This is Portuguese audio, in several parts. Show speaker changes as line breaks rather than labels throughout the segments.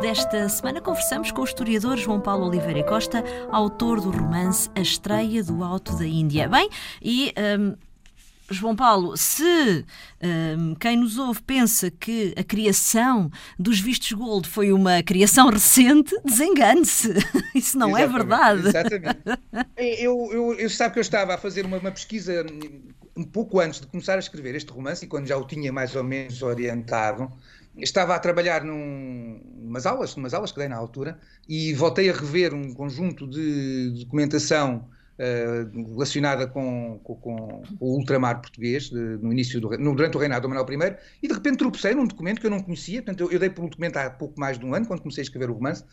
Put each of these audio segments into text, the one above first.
desta semana conversamos com o historiador João Paulo Oliveira Costa, autor do romance A Estreia do Alto da Índia. Bem, e. Um, João Paulo, se um, quem nos ouve pensa que a criação dos vistos gold foi uma criação recente, desengane-se. Isso não é exatamente, é verdade.
Exatamente. Eu, eu, eu, sabe que eu estava a fazer uma, uma, pesquisa um pouco antes de começar a escrever este romance e quando já o tinha mais ou menos orientado, estava a trabalhar num, umas aulas, umas aulas que dei na altura, e voltei a rever um conjunto de documentação uh, relacionada com, com, com, o ultramar português, de, no início do, no, durante o reinado do Manuel I, e de repente tropecei num documento que eu não conhecia, portanto eu, eu dei por um documento há pouco mais de um ano, quando comecei a escrever o romance,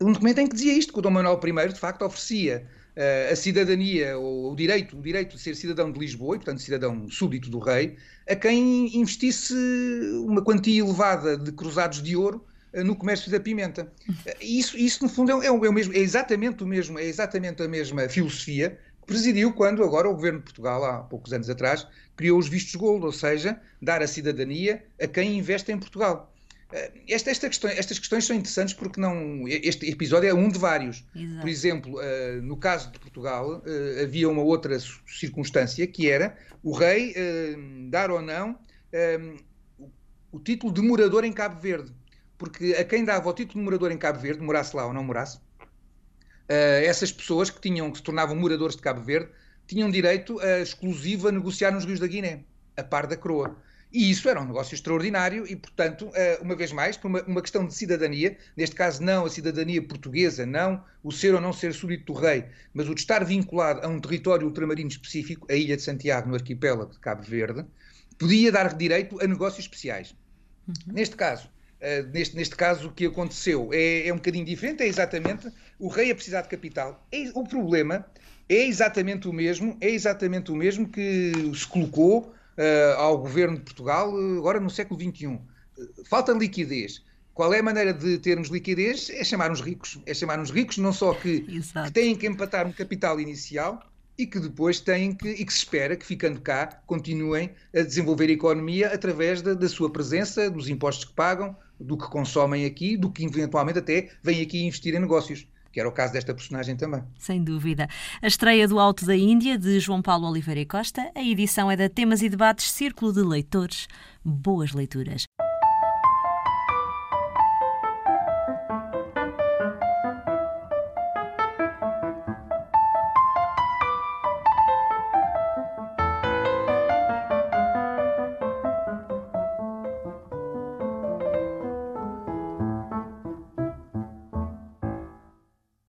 um documento em que dizia isto, que o Dom Manuel I, de facto, oferecia uh, a cidadania, ou o direito, o direito de ser cidadão de Lisboa, e portanto cidadão súbdito do rei, a quem investisse uma quantia elevada de cruzados de ouro no comércio da pimenta. Isso, isso no fundo, é, é, o mesmo, é exatamente o mesmo, é exatamente a mesma filosofia que presidiu quando agora o governo de Portugal, há poucos anos atrás, criou os vistos gold, ou seja, dar a cidadania a quem investe em Portugal. Eh, esta, esta questão, estas questões são interessantes porque não, este episódio é um de vários. Exato. Por exemplo, no caso de Portugal, havia uma outra circunstância que era o rei dar ou não o, o título de morador em Cabo Verde porque a quem dava o título de morador em Cabo Verde, morasse lá ou não morasse, uh, essas pessoas que, tinham, que se tornavam moradores de Cabo Verde tinham direito a exclusivo a negociar nos rios da Guiné, a par da coroa. E isso era um negócio extraordinário e, portanto, eh, uma vez mais, por uma, uma, questão de cidadania, neste caso não a cidadania portuguesa, não o ser ou não ser súdito do rei, mas o de estar vinculado a um território ultramarino específico, a Ilha de Santiago, no arquipélago de Cabo Verde, podia dar direito a negócios especiais. Uhum. Neste caso, Uh, neste, neste caso, o que aconteceu é, é, um bocadinho diferente, é exatamente o rei a precisar de capital. É, o problema é exatamente o mesmo, é exatamente o mesmo que se colocou uh, ao governo de Portugal uh, agora no século XXI. falta liquidez. Qual é a maneira de termos liquidez? É chamar uns ricos. É chamar uns ricos, não só que, que têm que empatar um capital inicial, e que depois têm que, e que se espera que ficando cá, continuem a desenvolver a economia através da, da sua presença, dos impostos que pagam, do que consomem aqui, do que eventualmente até vêm aqui investir em negócios que era o caso desta personagem também.
Sem dúvida. A estreia do Alto da Índia, de João Paulo Oliveira e Costa, a edição é da Temas e Debates Círculo de Leitores. Boas leituras.